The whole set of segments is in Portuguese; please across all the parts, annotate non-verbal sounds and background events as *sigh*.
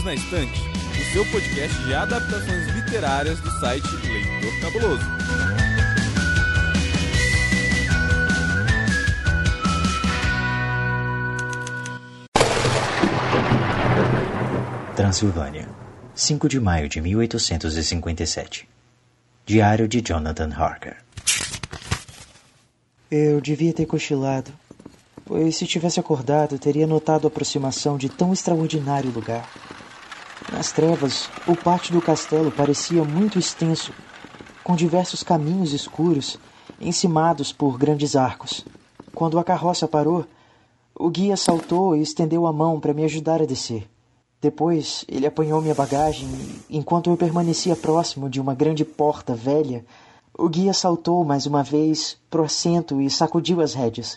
Perdidos na Estante, o seu podcast de adaptações literárias do site Leitor Cabuloso. Transilvânia, 5 de maio de 1857. Diário de Jonathan Harker. Eu devia ter cochilado, pois se tivesse acordado, teria notado a aproximação de tão extraordinário lugar. Nas trevas, o pátio do castelo parecia muito extenso, com diversos caminhos escuros, encimados por grandes arcos. Quando a carroça parou, o guia saltou e estendeu a mão para me ajudar a descer. Depois, ele apanhou minha bagagem e, enquanto eu permanecia próximo de uma grande porta velha, o guia saltou mais uma vez pro assento e sacudiu as rédeas.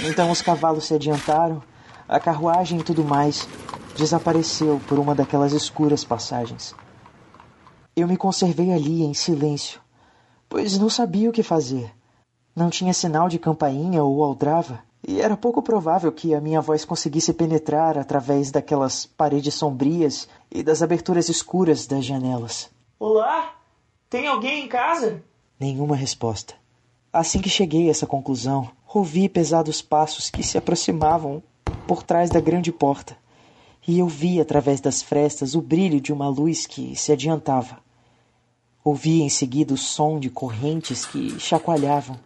Então os cavalos se adiantaram, a carruagem e tudo mais desapareceu por uma daquelas escuras passagens. Eu me conservei ali em silêncio, pois não sabia o que fazer. Não tinha sinal de campainha ou aldrava, e era pouco provável que a minha voz conseguisse penetrar através daquelas paredes sombrias e das aberturas escuras das janelas. Olá? Tem alguém em casa? Nenhuma resposta. Assim que cheguei a essa conclusão, ouvi pesados passos que se aproximavam por trás da grande porta, e eu vi através das frestas o brilho de uma luz que se adiantava. Ouvi em seguida o som de correntes que chacoalhavam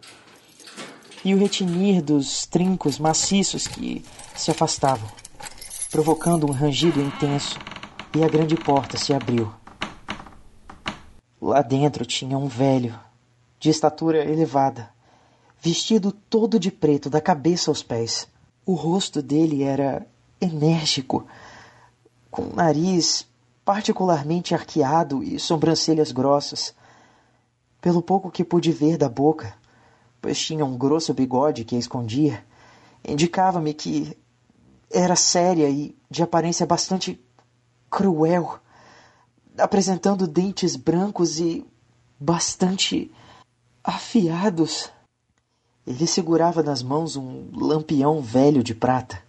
e o retinir dos trincos maciços que se afastavam, provocando um rangido intenso, e a grande porta se abriu. Lá dentro tinha um velho, de estatura elevada, vestido todo de preto da cabeça aos pés. O rosto dele era enérgico, com nariz particularmente arqueado e sobrancelhas grossas. Pelo pouco que pude ver da boca, pois tinha um grosso bigode que a escondia, indicava-me que era séria e de aparência bastante cruel, apresentando dentes brancos e bastante afiados. Ele segurava nas mãos um lampião velho de prata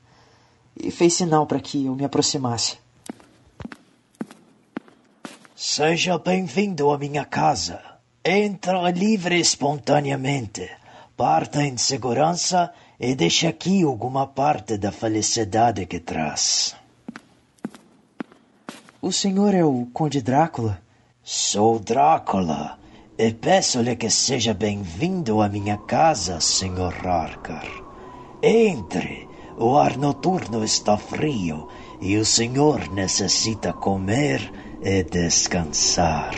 e fez sinal para que eu me aproximasse. Seja bem-vindo à minha casa. Entra livre e espontaneamente. Parta em segurança e deixe aqui alguma parte da felicidade que traz. O senhor é o Conde Drácula? Sou Drácula e peço-lhe que seja bem-vindo à minha casa, Sr. Harker. Entre. O ar noturno está frio e o senhor necessita comer e descansar.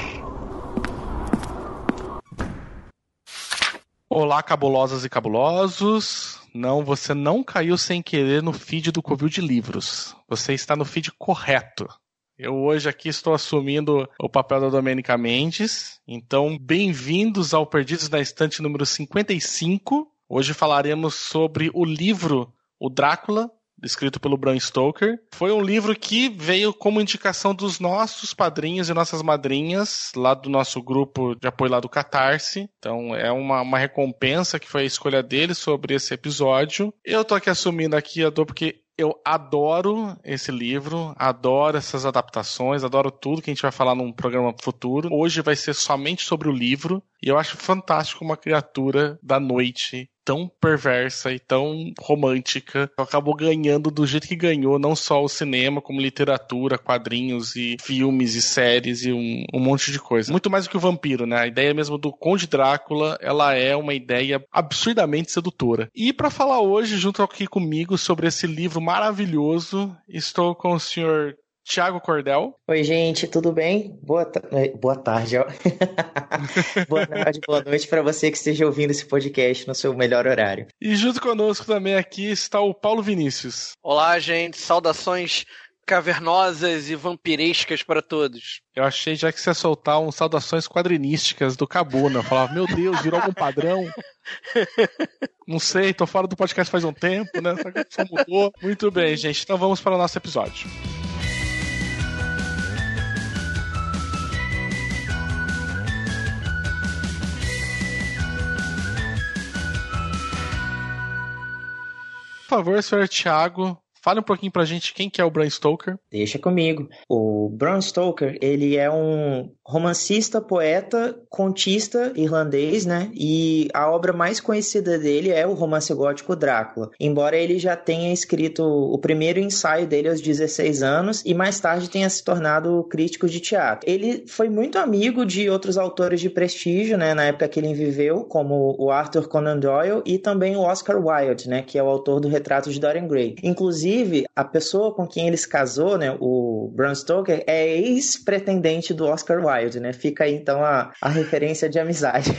Olá, cabulosas e cabulosos. Não, você não caiu sem querer no feed do Covil de Livros. Você está no feed correto. Eu hoje aqui estou assumindo o papel da Domênica Mendes. Então, bem-vindos ao Perdidos na Estante número 55. Hoje falaremos sobre o livro O Drácula, escrito pelo Bram Stoker. Foi um livro que veio como indicação dos nossos padrinhos e nossas madrinhas, lá do nosso grupo de apoio lá do Catarse. Então é uma, uma recompensa que foi a escolha deles sobre esse episódio. Eu tô aqui assumindo aqui a dor porque eu adoro esse livro, adoro essas adaptações, adoro tudo que a gente vai falar num programa futuro. Hoje vai ser somente sobre o livro, e eu acho fantástico uma criatura da noite tão perversa e tão romântica, acabou ganhando do jeito que ganhou, não só o cinema, como literatura, quadrinhos e filmes e séries e um, um monte de coisa. Muito mais do que o vampiro, né? A ideia mesmo do Conde Drácula, ela é uma ideia absurdamente sedutora. E para falar hoje, junto aqui comigo, sobre esse livro maravilhoso, estou com o senhor Tiago Cordel. Oi, gente, tudo bem? Boa, ta... boa tarde, ó. *laughs* boa tarde, boa noite para você que esteja ouvindo esse podcast no seu melhor horário. E junto conosco também aqui está o Paulo Vinícius. Olá, gente, saudações cavernosas e vampirescas para todos. Eu achei já que você ia soltar um saudações quadrinísticas do Cabuna. Eu falava, meu Deus, virou algum padrão? *laughs* Não sei, tô fora do podcast faz um tempo, né? Só mudou. Muito bem, gente. Então vamos para o nosso episódio. Por favor, senhor Tiago, Fale um pouquinho pra gente quem que é o Bram Stoker. Deixa comigo. O Bram Stoker, ele é um romancista, poeta, contista irlandês, né? E a obra mais conhecida dele é o romance gótico Drácula. Embora ele já tenha escrito o primeiro ensaio dele aos 16 anos e mais tarde tenha se tornado crítico de teatro. Ele foi muito amigo de outros autores de prestígio, né, na época que ele viveu, como o Arthur Conan Doyle e também o Oscar Wilde, né, que é o autor do Retrato de Dorian Gray. Inclusive Inclusive, a pessoa com quem ele se casou, né, o Bram Stoker, é ex-pretendente do Oscar Wilde, né? Fica aí então a, a referência de amizade.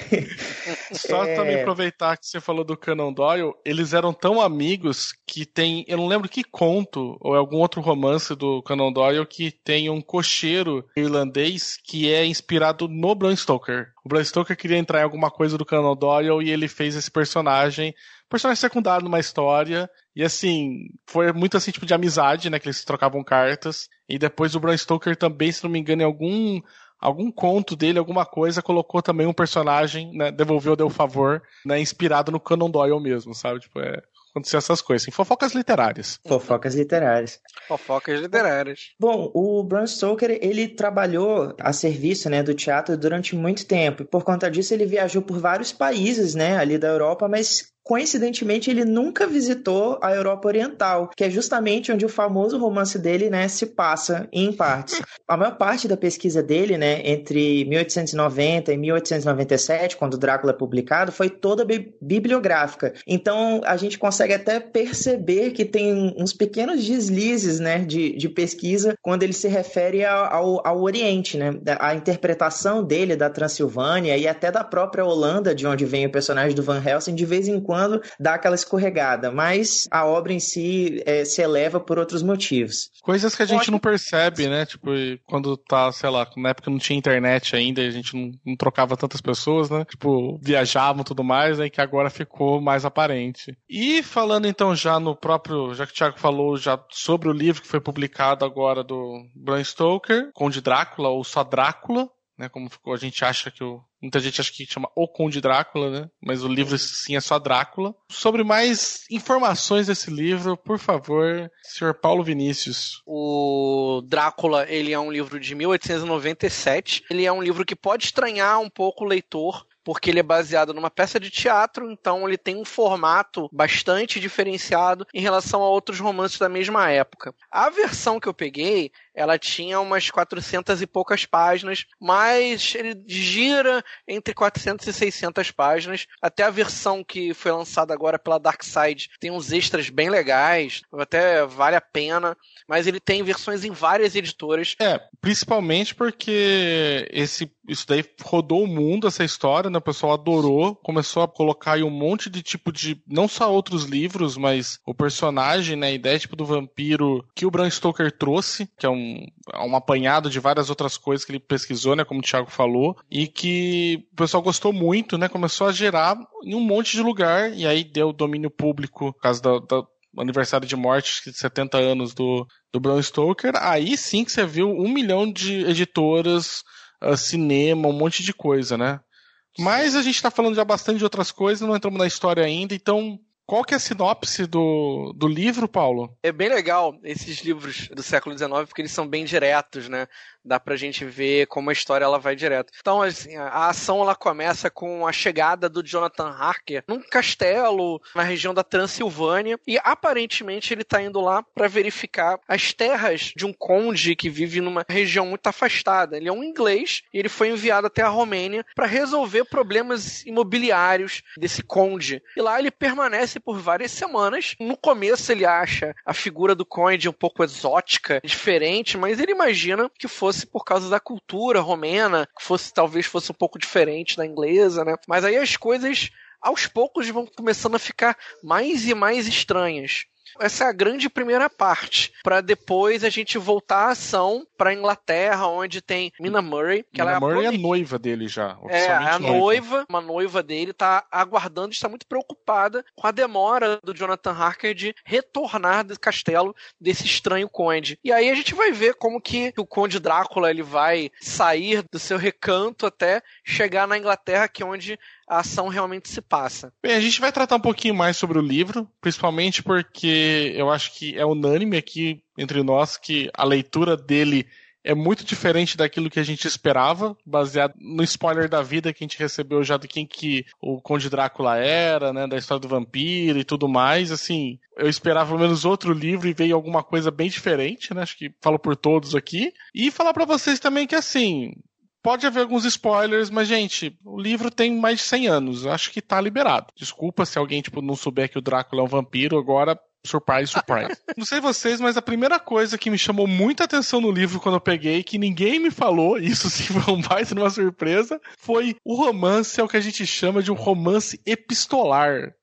*laughs* Só é... também aproveitar que você falou do Conan Doyle, eles eram tão amigos que tem, eu não lembro que conto ou algum outro romance do Conan Doyle que tem um cocheiro irlandês que é inspirado no Bram Stoker. O Bram Stoker queria entrar em alguma coisa do Conan Doyle e ele fez esse personagem personagem secundário numa história. E assim, foi muito assim, tipo, de amizade, né? Que eles trocavam cartas. E depois o Bram Stoker também, se não me engano, em algum algum conto dele, alguma coisa, colocou também um personagem, né, devolveu, deu favor, né, inspirado no Conan Doyle mesmo, sabe? Tipo, é, acontecer essas coisas. Assim, fofocas literárias. Fofocas literárias. Fofocas literárias. Bom, o Bram Stoker, ele trabalhou a serviço, né, do teatro durante muito tempo. E por conta disso, ele viajou por vários países, né, ali da Europa, mas coincidentemente ele nunca visitou a Europa Oriental, que é justamente onde o famoso romance dele, né, se passa em partes. *laughs* A maior parte da pesquisa dele, né, entre 1890 e 1897, quando Drácula é publicado, foi toda bi bibliográfica. Então a gente consegue até perceber que tem uns pequenos deslizes, né, de, de pesquisa quando ele se refere ao, ao Oriente, né, a interpretação dele da Transilvânia e até da própria Holanda, de onde vem o personagem do Van Helsing, de vez em quando quando dá aquela escorregada, mas a obra em si é, se eleva por outros motivos. Coisas que a gente Pode... não percebe, né? Tipo, quando tá, sei lá, na época não tinha internet ainda, a gente não, não trocava tantas pessoas, né? Tipo, viajavam e tudo mais, aí que agora ficou mais aparente. E falando então já no próprio, já que o Thiago falou já sobre o livro que foi publicado agora do Bram Stoker, Conde Drácula ou só Drácula, né? Como ficou, a gente acha que o. Muita gente acha que chama O Conde Drácula, né? Mas o livro sim é só Drácula. Sobre mais informações desse livro, por favor, senhor Paulo Vinícius. O Drácula, ele é um livro de 1897. Ele é um livro que pode estranhar um pouco o leitor, porque ele é baseado numa peça de teatro, então ele tem um formato bastante diferenciado em relação a outros romances da mesma época. A versão que eu peguei, ela tinha umas 400 e poucas páginas, mas ele gira entre 400 e 600 páginas. Até a versão que foi lançada agora pela Dark Side tem uns extras bem legais, até vale a pena, mas ele tem versões em várias editoras. É, principalmente porque esse isso daí rodou o mundo essa história, né? O pessoal adorou, começou a colocar aí um monte de tipo de não só outros livros, mas o personagem, né, a ideia tipo do vampiro que o Bram Stoker trouxe, que é um um, um apanhado de várias outras coisas que ele pesquisou, né, como o Thiago falou, e que o pessoal gostou muito, né, começou a gerar em um monte de lugar, e aí deu domínio público, por causa do aniversário de morte de 70 anos do, do Bram Stoker, aí sim que você viu um milhão de editoras, uh, cinema, um monte de coisa, né? Mas a gente está falando já bastante de outras coisas, não entramos na história ainda, então qual que é a sinopse do, do livro, Paulo? É bem legal esses livros do século XIX, porque eles são bem diretos, né? dá pra gente ver como a história ela vai direto. Então, assim, a ação ela começa com a chegada do Jonathan Harker num castelo na região da Transilvânia e aparentemente ele tá indo lá para verificar as terras de um conde que vive numa região muito afastada. Ele é um inglês e ele foi enviado até a Romênia para resolver problemas imobiliários desse conde. E lá ele permanece por várias semanas. No começo ele acha a figura do conde um pouco exótica, diferente, mas ele imagina que fosse por causa da cultura romena, que fosse talvez fosse um pouco diferente da inglesa, né? Mas aí as coisas aos poucos vão começando a ficar mais e mais estranhas. Essa é a grande primeira parte, para depois a gente voltar à ação para Inglaterra, onde tem Mina Murray, que Mina ela é Murray a é noiva dele já, é a noiva. noiva, uma noiva dele tá aguardando, está muito preocupada com a demora do Jonathan Harker de retornar do castelo desse estranho conde. E aí a gente vai ver como que o conde Drácula ele vai sair do seu recanto até chegar na Inglaterra, que é onde a ação realmente se passa. Bem, a gente vai tratar um pouquinho mais sobre o livro, principalmente porque eu acho que é unânime aqui entre nós que a leitura dele é muito diferente daquilo que a gente esperava, baseado no spoiler da vida que a gente recebeu já do quem que o Conde Drácula era, né, da história do vampiro e tudo mais, assim, eu esperava pelo menos outro livro e veio alguma coisa bem diferente, né, acho que falo por todos aqui, e falar para vocês também que, assim, Pode haver alguns spoilers, mas, gente, o livro tem mais de 100 anos. Acho que tá liberado. Desculpa se alguém, tipo, não souber que o Drácula é um vampiro, agora Surprise, surprise. *laughs* Não sei vocês, mas a primeira coisa que me chamou muita atenção no livro quando eu peguei, que ninguém me falou, *laughs* isso sim foi um baita uma surpresa, foi o romance, é o que a gente chama de um romance epistolar.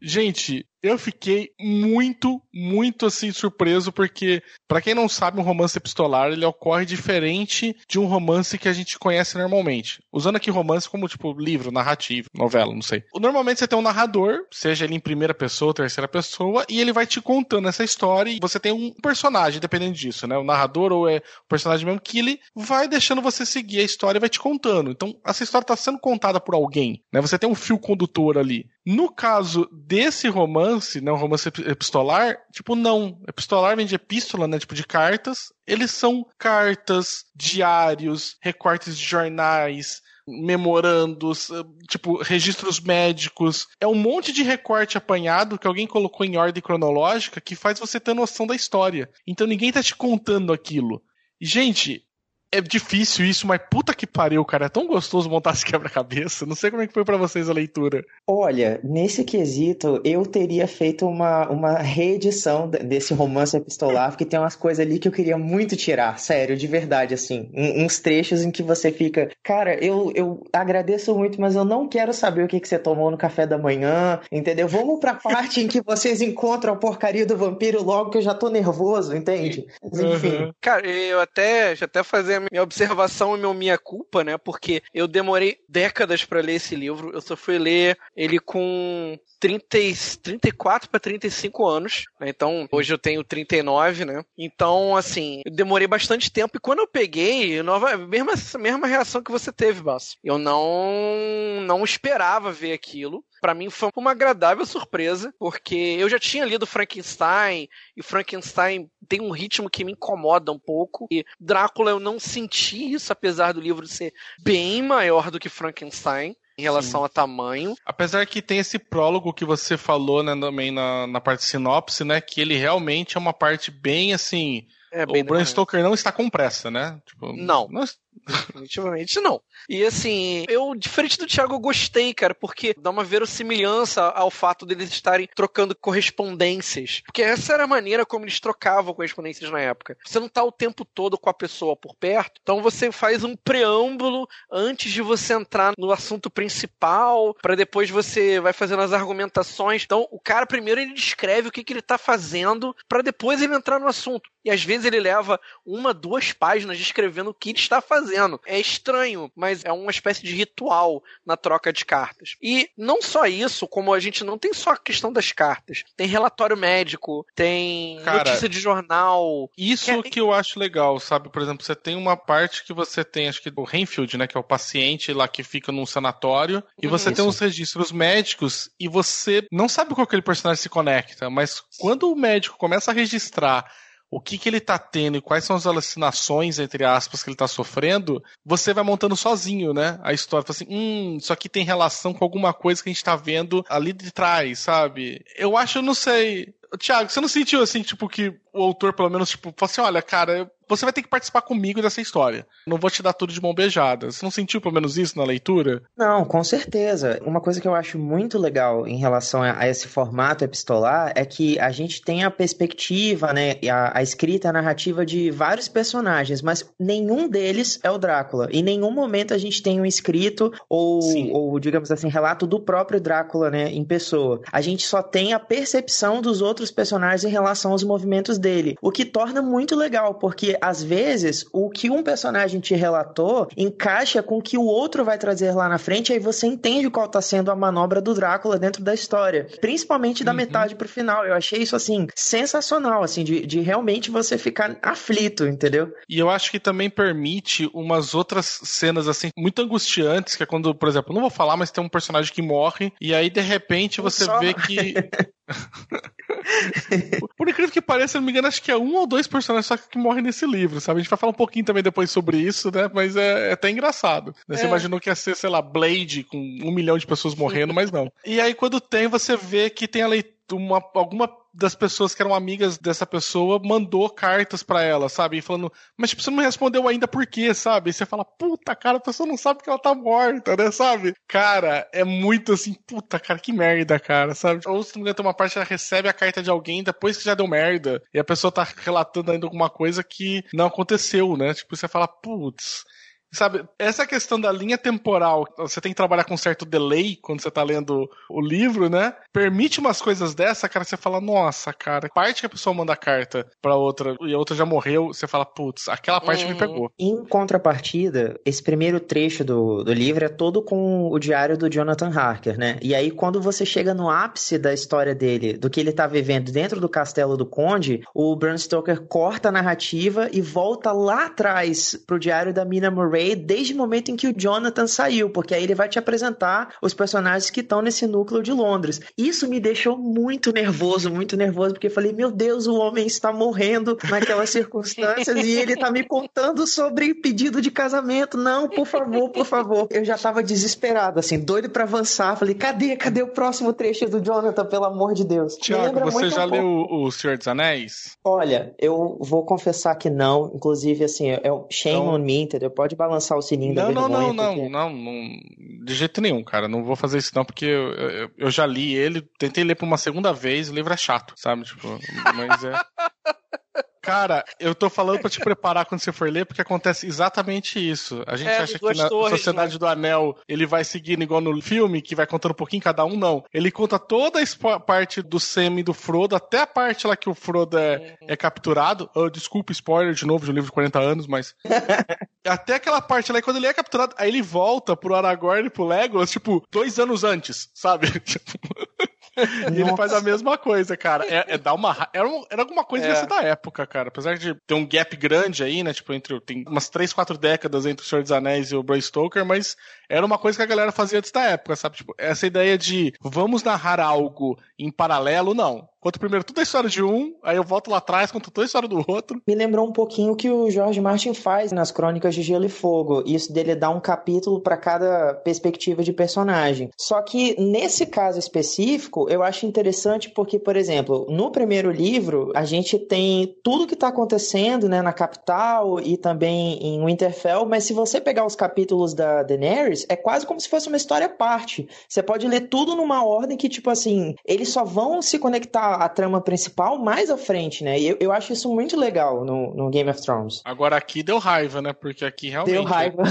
Gente, eu fiquei muito, muito assim surpreso porque, para quem não sabe, um romance epistolar ele ocorre diferente de um romance que a gente conhece normalmente. Usando aqui romance como tipo livro, narrativo, novela, não sei. Normalmente você tem um narrador, seja ele em primeira pessoa terceira pessoa, e ele vai te contando essa história e você tem um personagem, dependendo disso, né? O narrador ou é o personagem mesmo que ele vai deixando você seguir a história e vai te contando. Então, essa história está sendo contada por alguém, né? Você tem um fio condutor ali. No caso desse romance, né, um romance epistolar, tipo, não. Epistolar vem de epístola, né, tipo de cartas. Eles são cartas, diários, recortes de jornais, memorandos, eh, tipo, registros médicos. É um monte de recorte apanhado que alguém colocou em ordem cronológica que faz você ter noção da história. Então ninguém tá te contando aquilo. E, gente, é difícil isso, mas puta que pariu, cara. É tão gostoso montar esse quebra-cabeça. Não sei como é que foi para vocês a leitura. Olha, nesse quesito, eu teria feito uma, uma reedição desse romance epistolar, porque tem umas coisas ali que eu queria muito tirar, sério, de verdade, assim. uns trechos em que você fica, cara, eu, eu agradeço muito, mas eu não quero saber o que, que você tomou no café da manhã, entendeu? Vamos pra parte em que vocês encontram a porcaria do vampiro logo que eu já tô nervoso, entende? enfim. Uhum. Cara, eu até, até fazer minha observação e meu minha culpa, né? Porque eu demorei décadas para ler esse livro. Eu só fui ler ele com 30, 34 para 35 anos, né? Então, hoje eu tenho 39, né? Então, assim, eu demorei bastante tempo e quando eu peguei, nova, mesma mesma reação que você teve, Basso. Eu não não esperava ver aquilo para mim foi uma agradável surpresa, porque eu já tinha lido Frankenstein, e Frankenstein tem um ritmo que me incomoda um pouco, e Drácula eu não senti isso, apesar do livro ser bem maior do que Frankenstein em relação Sim. a tamanho. Apesar que tem esse prólogo que você falou né, também na, na parte sinopse, né? Que ele realmente é uma parte bem assim. É, o Bram Stoker não está com pressa, né? Tipo, não. não. Definitivamente não. E assim, eu, diferente do Thiago, eu gostei, cara, porque dá uma verossimilhança ao fato deles estarem trocando correspondências. Porque essa era a maneira como eles trocavam correspondências na época. Você não tá o tempo todo com a pessoa por perto, então você faz um preâmbulo antes de você entrar no assunto principal, para depois você vai fazendo as argumentações. Então, o cara primeiro ele descreve o que, que ele tá fazendo, para depois ele entrar no assunto. E às vezes ele leva uma, duas páginas descrevendo o que ele está fazendo. É estranho, mas é uma espécie de ritual na troca de cartas. E não só isso, como a gente não tem só a questão das cartas. Tem relatório médico, tem Cara, notícia de jornal. Isso que, é... que eu acho legal, sabe? Por exemplo, você tem uma parte que você tem, acho que o Renfield, né? Que é o paciente lá que fica num sanatório. E você isso. tem os registros médicos e você não sabe com aquele personagem se conecta, mas quando o médico começa a registrar o que, que ele tá tendo e quais são as alucinações, entre aspas, que ele tá sofrendo, você vai montando sozinho, né? A história. Fala assim, hum, isso aqui tem relação com alguma coisa que a gente tá vendo ali de trás, sabe? Eu acho, eu não sei. Tiago, você não sentiu assim, tipo, que o autor, pelo menos, tipo, falou assim: olha, cara, você vai ter que participar comigo dessa história. Não vou te dar tudo de mão beijada. Você não sentiu pelo menos isso na leitura? Não, com certeza. Uma coisa que eu acho muito legal em relação a esse formato epistolar é que a gente tem a perspectiva, né, a, a escrita, a narrativa de vários personagens, mas nenhum deles é o Drácula. Em nenhum momento a gente tem um escrito ou, ou digamos assim, relato do próprio Drácula, né, em pessoa. A gente só tem a percepção dos outros personagens em relação aos movimentos dele, o que torna muito legal, porque às vezes o que um personagem te relatou encaixa com o que o outro vai trazer lá na frente, aí você entende qual tá sendo a manobra do Drácula dentro da história. Principalmente da uhum. metade pro final. Eu achei isso, assim, sensacional, assim, de, de realmente você ficar aflito, entendeu? E eu acho que também permite umas outras cenas, assim, muito angustiantes, que é quando, por exemplo, não vou falar, mas tem um personagem que morre, e aí de repente você Só... vê que. *laughs* *laughs* Por incrível que pareça, se não me engano, acho que é um ou dois personagens só que morrem nesse livro, sabe? A gente vai falar um pouquinho também depois sobre isso, né? Mas é, é até engraçado. Né? Você é. imaginou que ia ser, sei lá, Blade com um milhão de pessoas morrendo, mas não. E aí, quando tem, você vê que tem a leitura uma, alguma das pessoas que eram amigas dessa pessoa mandou cartas para ela, sabe? Falando, mas tipo, você não respondeu ainda por quê, sabe? E você fala, puta, cara, a pessoa não sabe que ela tá morta, né, sabe? Cara, é muito assim, puta, cara, que merda, cara, sabe? Ou se não me engano, tem uma parte ela recebe a carta de alguém depois que já deu merda, e a pessoa tá relatando ainda alguma coisa que não aconteceu, né? Tipo, você fala, putz, Sabe, essa questão da linha temporal, você tem que trabalhar com um certo delay quando você tá lendo o livro, né? Permite umas coisas dessa, cara, você fala, nossa, cara, parte que a pessoa manda a carta pra outra e a outra já morreu, você fala, putz, aquela parte uhum. me pegou. Em contrapartida, esse primeiro trecho do, do livro é todo com o diário do Jonathan Harker, né? E aí, quando você chega no ápice da história dele, do que ele tá vivendo dentro do castelo do Conde, o Bram Stoker corta a narrativa e volta lá atrás pro diário da Mina Murray desde o momento em que o Jonathan saiu, porque aí ele vai te apresentar os personagens que estão nesse núcleo de Londres. Isso me deixou muito nervoso, muito nervoso, porque eu falei, meu Deus, o homem está morrendo naquelas *laughs* circunstâncias e ele está me *laughs* contando sobre pedido de casamento. Não, por favor, por favor. Eu já estava desesperado, assim, doido para avançar. Falei, cadê, cadê o próximo trecho do Jonathan, pelo amor de Deus? Tiago, você já um leu o Senhor dos Anéis? Olha, eu vou confessar que não. Inclusive, assim, é shame então... on me, entendeu? Pode balançar lançar o sininho não, da não, não, não, porque... não, não, de jeito nenhum, cara. Não vou fazer isso não, porque eu, eu, eu já li ele, tentei ler por uma segunda vez, o livro é chato, sabe? Tipo, mas é. *laughs* Cara, eu tô falando para te preparar quando você for ler, porque acontece exatamente isso. A gente é, acha que na torres, Sociedade né? do Anel ele vai seguindo igual no filme, que vai contando um pouquinho cada um, não. Ele conta toda a parte do Sam e do Frodo, até a parte lá que o Frodo é, uhum. é capturado. Oh, desculpa, spoiler de novo de um livro de 40 anos, mas. *laughs* até aquela parte lá, quando ele é capturado, aí ele volta pro Aragorn e pro Legolas, tipo, dois anos antes, sabe? *laughs* e *laughs* ele faz a mesma coisa, cara. É, é dar uma. Era, um, era alguma coisa é. da época, cara. Apesar de ter um gap grande aí, né? Tipo, entre. Tem umas 3, 4 décadas entre o Senhor dos Anéis e o Bram Stoker, mas era uma coisa que a galera fazia antes da época, sabe? Tipo, essa ideia de vamos narrar algo em paralelo, não. Conto primeiro toda a história de um, aí eu volto lá atrás, conto toda a história do outro. Me lembrou um pouquinho o que o George Martin faz nas Crônicas de Gelo e Fogo. Isso dele dar um capítulo para cada perspectiva de personagem. Só que nesse caso específico, eu acho interessante porque, por exemplo, no primeiro livro, a gente tem tudo que tá acontecendo, né, na capital e também em Winterfell, mas se você pegar os capítulos da Daenerys, é quase como se fosse uma história à parte. Você pode ler tudo numa ordem que, tipo assim, eles só vão se conectar a trama principal mais à frente, né? E eu, eu acho isso muito legal no, no Game of Thrones. Agora aqui deu raiva, né? Porque aqui realmente. Deu raiva.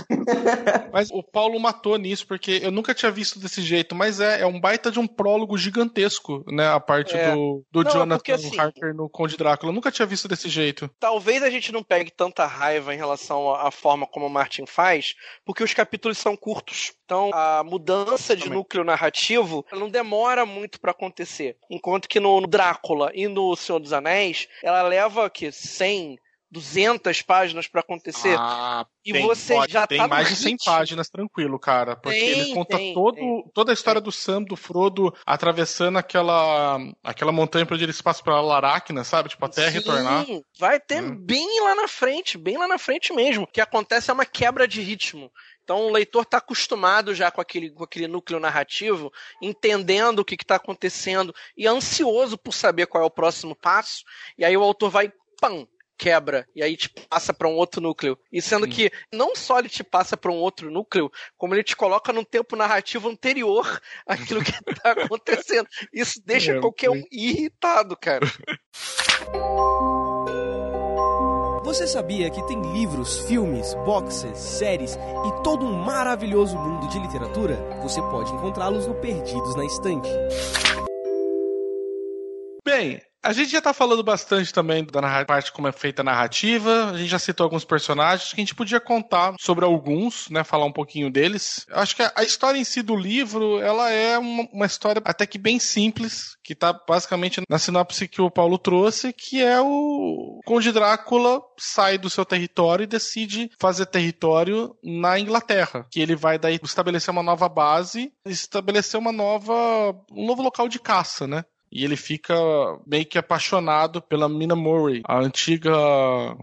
*laughs* mas o Paulo matou nisso, porque eu nunca tinha visto desse jeito, mas é, é um baita de um prólogo gigantesco, né? A parte é. do, do não, Jonathan porque, assim, Harker no Conde Drácula. Eu nunca tinha visto desse jeito. Talvez a gente não pegue tanta raiva em relação à forma como o Martin faz, porque os capítulos são curtos. Então, a mudança de Também. núcleo narrativo não demora muito para acontecer. Enquanto que no Drácula e no Senhor dos Anéis, ela leva que 100, 200 páginas para acontecer. Ah, e tem, você pode, já tem tá mais de 100 páginas tranquilo, cara, porque tem, ele conta tem, todo, toda a história do Sam, do Frodo atravessando aquela aquela montanha para onde eles passam para Laracna, sabe? Tipo até Sim, retornar. Vai ter hum. bem lá na frente, bem lá na frente mesmo. O que acontece é uma quebra de ritmo. Então o leitor está acostumado já com aquele, com aquele núcleo narrativo, entendendo o que está acontecendo e ansioso por saber qual é o próximo passo. E aí o autor vai, pam, quebra e aí te passa para um outro núcleo. E sendo Sim. que não só ele te passa para um outro núcleo, como ele te coloca num tempo narrativo anterior àquilo que está *laughs* acontecendo. Isso deixa é, qualquer um irritado, cara. Você sabia que tem livros, filmes, boxes, séries e todo um maravilhoso mundo de literatura? Você pode encontrá-los no Perdidos na Estante. Bem, A gente já tá falando bastante também da parte como é feita a narrativa, a gente já citou alguns personagens que a gente podia contar sobre alguns, né, falar um pouquinho deles. Eu acho que a, história em si do livro, ela é uma, uma, história até que bem simples, que tá basicamente na sinopse que o Paulo trouxe, que é o Conde Drácula sai do seu território e decide fazer território na Inglaterra, que ele vai daí estabelecer uma nova base, estabelecer uma nova um novo local de caça, né? E ele fica meio que apaixonado pela Mina Murray, a antiga.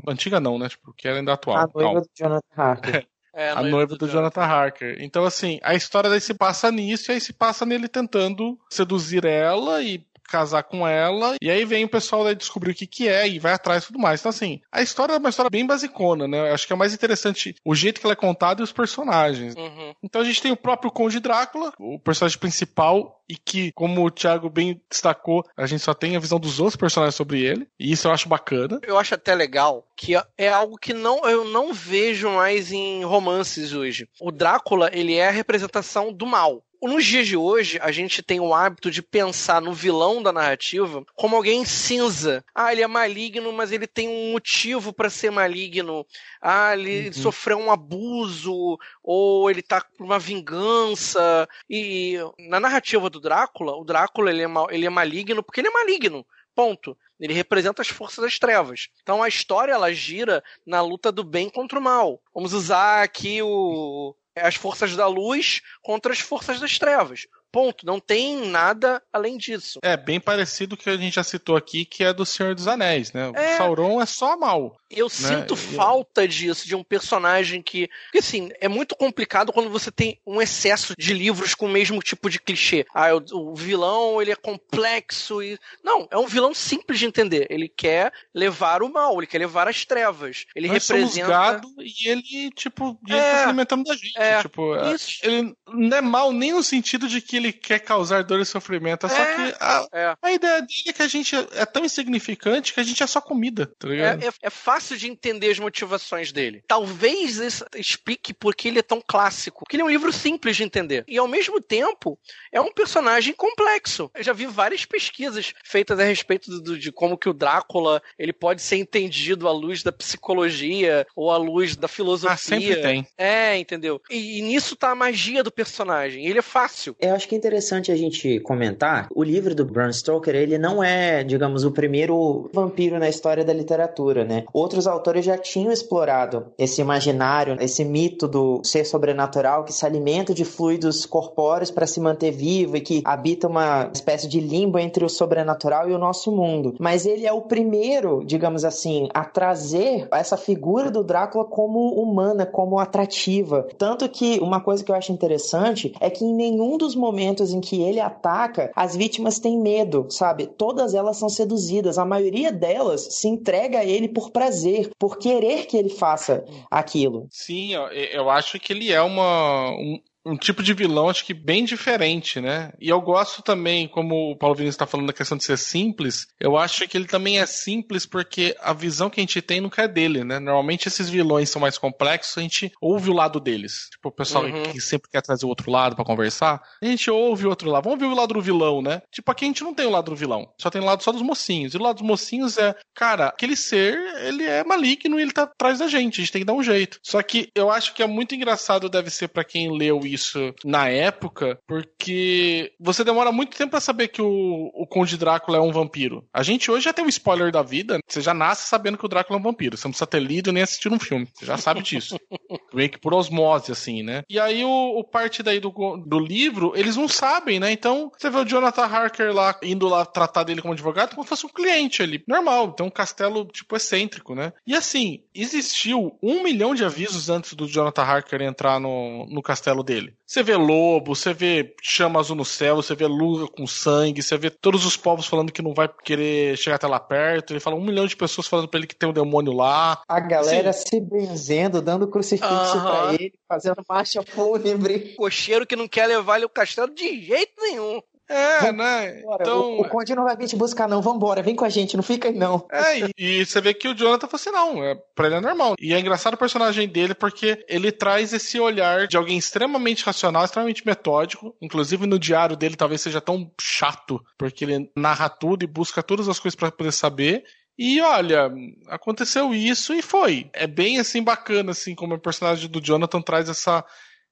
Antiga não, né? Tipo, que ela ainda é atual. A noiva do Jonathan Harker. *laughs* É, a, a noiva, do, do Jonathan Harker. Então, assim, a história daí se passa nisso, e aí se passa nele tentando seduzir ela e casar com ela, e aí vem o pessoal daí descobrir o que que é e vai atrás e tudo mais. Então, assim, a história é uma história bem basicona, né? Eu acho que é mais interessante o jeito que ela é contada e os personagens. Uhum. Então a gente tem o próprio Conde Drácula, o personagem principal, e que, como o Thiago bem destacou, a gente só tem a visão dos outros personagens sobre ele, e isso eu acho bacana. Eu acho até legal que é algo que não eu não vejo mais em romances hoje. O Drácula, ele é a representação do mal. Nos dias de hoje, a gente tem o hábito de pensar no vilão da narrativa como alguém cinza. Ah, ele é maligno, mas ele tem um motivo para ser maligno. Ah, ele uhum. sofreu um abuso, ou ele tá com uma vingança. E na narrativa do Drácula, o Drácula ele é, mal, ele é maligno porque ele é maligno. Ponto. Ele representa as forças das trevas. Então a história ela gira na luta do bem contra o mal. Vamos usar aqui o as forças da luz contra as forças das trevas. Ponto. Não tem nada além disso. É bem parecido com o que a gente já citou aqui, que é do Senhor dos Anéis, né? É... O Sauron é só mal. Eu né? sinto falta disso, de um personagem que. Porque assim, é muito complicado quando você tem um excesso de livros com o mesmo tipo de clichê. Ah, o, o vilão ele é complexo e. Não, é um vilão simples de entender. Ele quer levar o mal, ele quer levar as trevas. Ele Nós representa. Gado e ele, tipo, tá é... tá se alimentando da gente. É... Tipo, é, Isso. ele não é mal nem no sentido de que ele quer causar dor e sofrimento. É só é. que a, é. a ideia dele é que a gente é tão insignificante que a gente é só comida, tá ligado? É, é fácil fácil de entender as motivações dele. Talvez isso explique por que ele é tão clássico. Porque ele é um livro simples de entender. E ao mesmo tempo, é um personagem complexo. Eu já vi várias pesquisas feitas a respeito do, de como que o Drácula ele pode ser entendido à luz da psicologia ou à luz da filosofia. Ah, sempre tem. É, entendeu? E, e nisso tá a magia do personagem. Ele é fácil. Eu acho que é interessante a gente comentar. O livro do Bram Stoker, ele não é, digamos, o primeiro vampiro na história da literatura, né? outros autores já tinham explorado esse imaginário, esse mito do ser sobrenatural que se alimenta de fluidos corpóreos para se manter vivo e que habita uma espécie de limbo entre o sobrenatural e o nosso mundo. Mas ele é o primeiro, digamos assim, a trazer essa figura do Drácula como humana, como atrativa. Tanto que uma coisa que eu acho interessante é que em nenhum dos momentos em que ele ataca, as vítimas têm medo, sabe? Todas elas são seduzidas. A maioria delas se entrega a ele por prazer por querer que ele faça aquilo. Sim, eu acho que ele é uma, um, um tipo de vilão, acho que bem diferente, né? E eu gosto também, como o Paulo Vinícius está falando da questão de ser simples, eu acho que ele também é simples porque a visão que a gente tem nunca é dele, né? Normalmente esses vilões são mais complexos, a gente ouve o lado deles. Tipo, o pessoal uhum. que sempre quer trazer o outro lado para conversar, a gente ouve o outro lado. Vamos ver o lado do vilão, né? Tipo, aqui a gente não tem o lado do vilão, só tem o lado só dos mocinhos. E o lado dos mocinhos é, cara, aquele ser, ele é maligno e ele tá atrás da gente, a gente tem que dar um jeito. Só que eu acho que é muito engraçado, deve ser para quem leu isso na época, porque você demora muito tempo para saber que o, o Conde Drácula é um vampiro. A gente hoje já tem um spoiler da vida, você já nasce sabendo que o Drácula é um vampiro. Você não precisa ter lido nem assistir um filme. Você já sabe disso. *laughs* Meio que por osmose, assim, né? E aí o, o parte daí do, do livro, eles não sabem, né? Então, você vê o Jonathan Harker lá, indo lá tratar dele como advogado, como se fosse um cliente ali. Normal, tem um castelo, tipo, excêntrico, né? E assim, existiu um milhão de avisos antes do Jonathan Harker entrar no, no castelo dele dele. Você vê lobo, você vê chama azul no céu, você vê lua com sangue, você vê todos os povos falando que não vai querer chegar até lá perto. Ele fala um milhão de pessoas falando pra ele que tem um demônio lá. A galera assim, se benzendo, dando crucifixo uh -huh. pra ele, fazendo marcha fúnebre. Cocheiro que não quer levar ele ao castelo de jeito nenhum. É, né? Então... O, o Conde não vai vir te buscar, não. Vambora, vem com a gente, não fica aí, não. É, e, e você vê que o Jonathan falou assim: não, é, pra ele é normal. E é engraçado o personagem dele porque ele traz esse olhar de alguém extremamente racional, extremamente metódico. Inclusive no diário dele talvez seja tão chato, porque ele narra tudo e busca todas as coisas para poder saber. E olha, aconteceu isso e foi. É bem assim bacana, assim, como o personagem do Jonathan traz essa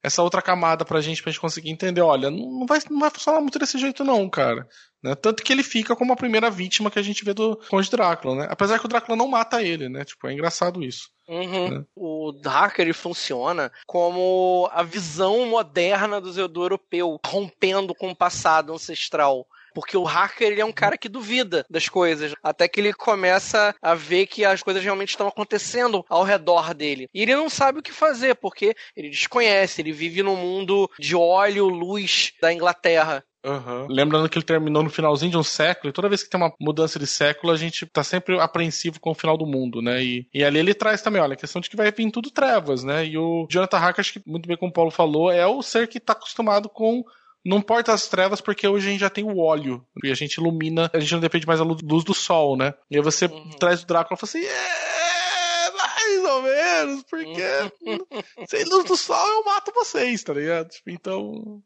essa outra camada pra gente, pra gente conseguir entender, olha, não vai, não vai funcionar muito desse jeito não, cara. Né? Tanto que ele fica como a primeira vítima que a gente vê do Conde Drácula, né? Apesar que o Drácula não mata ele, né? Tipo, é engraçado isso. Uhum. Né? O Darker ele funciona como a visão moderna do, do europeu, rompendo com o passado ancestral. Porque o hacker ele é um cara que duvida das coisas. Até que ele começa a ver que as coisas realmente estão acontecendo ao redor dele. E ele não sabe o que fazer, porque ele desconhece, ele vive no mundo de óleo, luz da Inglaterra. Uhum. Lembrando que ele terminou no finalzinho de um século, e toda vez que tem uma mudança de século, a gente tá sempre apreensivo com o final do mundo, né? E, e ali ele traz também, olha, a questão de que vai vir tudo trevas, né? E o Jonathan Harker, acho que muito bem como o Paulo falou, é o ser que tá acostumado com não importa as trevas, porque hoje a gente já tem o óleo. E a gente ilumina, a gente não depende mais da luz do sol, né? E aí você uhum. traz o Drácula e fala assim: é, mais ou menos, porque *laughs* sem luz do sol eu mato vocês, tá ligado? Tipo, então.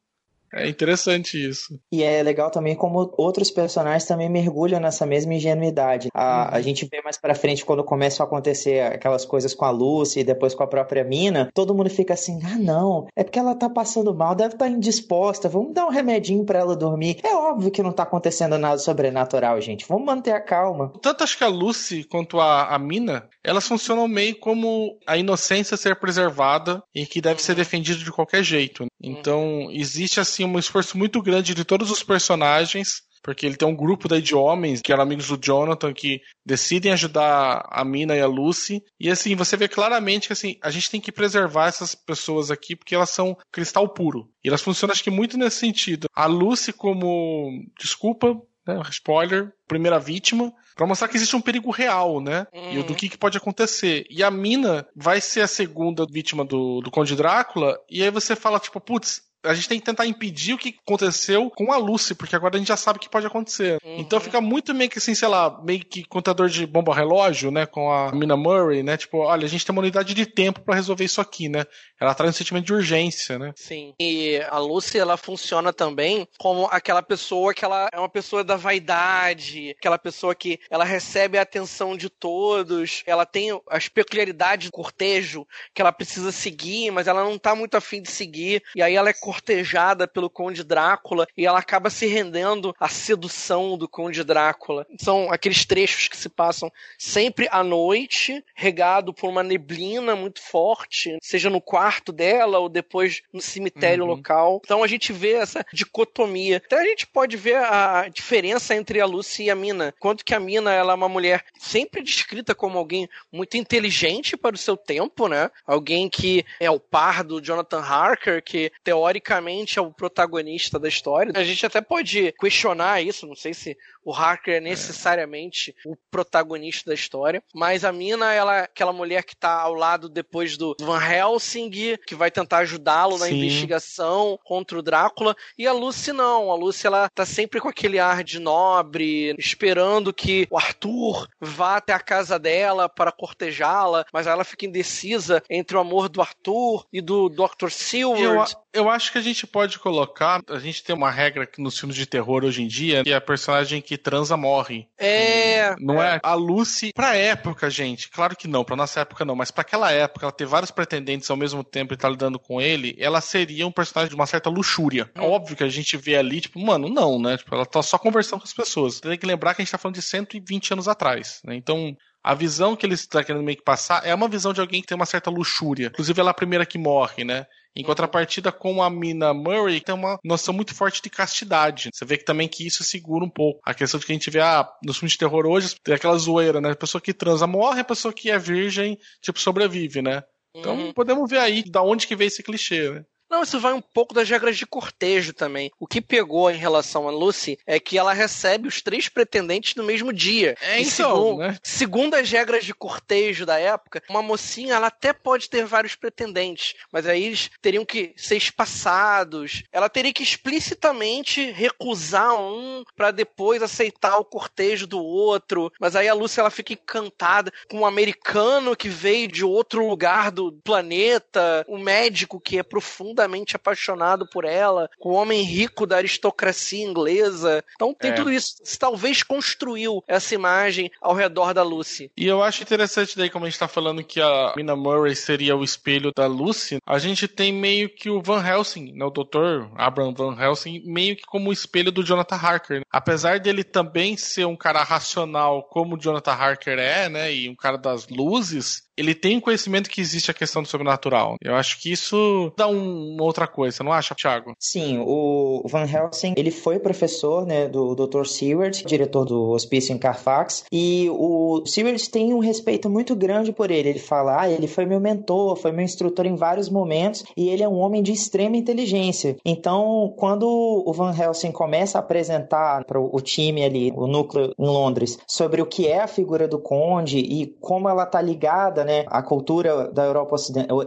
É interessante isso. E é legal também como outros personagens também mergulham nessa mesma ingenuidade. A, uhum. a gente vê mais pra frente quando começam a acontecer aquelas coisas com a Lucy e depois com a própria mina, todo mundo fica assim: ah, não, é porque ela tá passando mal, deve estar tá indisposta, vamos dar um remedinho para ela dormir. É óbvio que não tá acontecendo nada sobrenatural, gente. Vamos manter a calma. Tanto acho que a Lucy quanto a, a mina, elas funcionam meio como a inocência ser preservada e que deve ser uhum. defendida de qualquer jeito. Então, existe assim um esforço muito grande de todos os personagens, porque ele tem um grupo daí de homens que eram amigos do Jonathan que decidem ajudar a Mina e a Lucy. E assim, você vê claramente que assim, a gente tem que preservar essas pessoas aqui porque elas são cristal puro. E elas funcionam acho que muito nesse sentido. A Lucy como, desculpa, né, spoiler, primeira vítima, para mostrar que existe um perigo real, né? Uhum. E do que, que, pode acontecer. E a mina vai ser a segunda vítima do, do Conde Drácula, e aí você fala, tipo, putz, a gente tem que tentar impedir o que aconteceu com a Lucy, porque agora a gente já sabe o que pode acontecer. Uhum. Então fica muito meio que assim, sei lá, meio que contador de bomba relógio, né, com a Mina Murray, né? Tipo, olha, a gente tem uma unidade de tempo para resolver isso aqui, né? Ela traz um sentimento de urgência, né? Sim. E a Lucy, ela funciona também como aquela pessoa que ela é uma pessoa da vaidade, aquela pessoa que ela recebe a atenção de todos, ela tem as peculiaridades do cortejo que ela precisa seguir, mas ela não tá muito afim de seguir, e aí ela é cortejada pelo Conde Drácula e ela acaba se rendendo à sedução do Conde Drácula. São aqueles trechos que se passam sempre à noite, regado por uma neblina muito forte, seja no quarto dela ou depois no cemitério uhum. local. Então a gente vê essa dicotomia. Até a gente pode ver a diferença entre a Lucy e a Mina. Quanto que a Mina ela é uma mulher sempre descrita como alguém muito inteligente para o seu tempo, né? Alguém que é o par do Jonathan Harker, que teoricamente teoricamente é o protagonista da história. A gente até pode questionar isso, não sei se o Harker é necessariamente o protagonista da história, mas a Mina, ela é aquela mulher que tá ao lado depois do Van Helsing, que vai tentar ajudá-lo na Sim. investigação contra o Drácula, e a Lucy não, a Lucy ela tá sempre com aquele ar de nobre, esperando que o Arthur vá até a casa dela para cortejá-la, mas ela fica indecisa entre o amor do Arthur e do Dr. Seward. Eu, eu acho que a gente pode colocar, a gente tem uma regra nos filmes de terror hoje em dia, que a personagem que transa morre. É. Não é? A Lucy, pra época, gente, claro que não, pra nossa época não, mas pra aquela época, ela ter vários pretendentes ao mesmo tempo e tá lidando com ele, ela seria um personagem de uma certa luxúria. É óbvio que a gente vê ali, tipo, mano, não, né? Tipo, ela tá só conversando com as pessoas. Tem que lembrar que a gente tá falando de 120 anos atrás, né? Então, a visão que eles estão querendo meio que passar é uma visão de alguém que tem uma certa luxúria. Inclusive, ela é a primeira que morre, né? Em contrapartida com a Mina Murray, tem uma noção muito forte de castidade. Você vê que também que isso segura um pouco. A questão de que a gente vê, ah, nos filmes de terror hoje, tem aquela zoeira, né? A pessoa que transa morre, a pessoa que é virgem, tipo, sobrevive, né? Então uhum. podemos ver aí da onde que veio esse clichê, né? Não, isso vai um pouco das regras de cortejo também. O que pegou em relação a Lucy é que ela recebe os três pretendentes no mesmo dia. É isso, então, né? Segundo as regras de cortejo da época, uma mocinha ela até pode ter vários pretendentes, mas aí eles teriam que ser espaçados. Ela teria que explicitamente recusar um para depois aceitar o cortejo do outro. Mas aí a Lucy ela fica encantada com um americano que veio de outro lugar do planeta, um médico que é profundamente apaixonado por ela, com um homem rico da aristocracia inglesa. Então tem É. tudo isso. Talvez construiu essa imagem ao redor da Lucy. E eu acho interessante daí, como a gente tá falando que a Mina Murray seria o espelho da Lucy, a gente tem meio que o Van Helsing, né, o Dr. Abraham Van Helsing, meio que como o espelho do Jonathan Harker. né? Apesar dele também ser um cara racional como o Jonathan Harker é, né, e um cara das luzes, ele tem conhecimento que existe a questão do sobrenatural. Eu acho que isso dá um- uma outra coisa, não acha, Thiago? Sim, o Van Helsing, ele foi professor, né, do Dr. Seward, diretor do hospício em Carfax, e o Seward tem um respeito muito grande por ele. Ele fala, ah, ele foi meu mentor, foi meu instrutor em vários momentos, e ele é um homem de extrema inteligência. Então, quando o Van Helsing começa a apresentar para o time ali, o núcleo em Londres, sobre o que é a figura do conde e como ela tá ligada, né, à cultura da Europa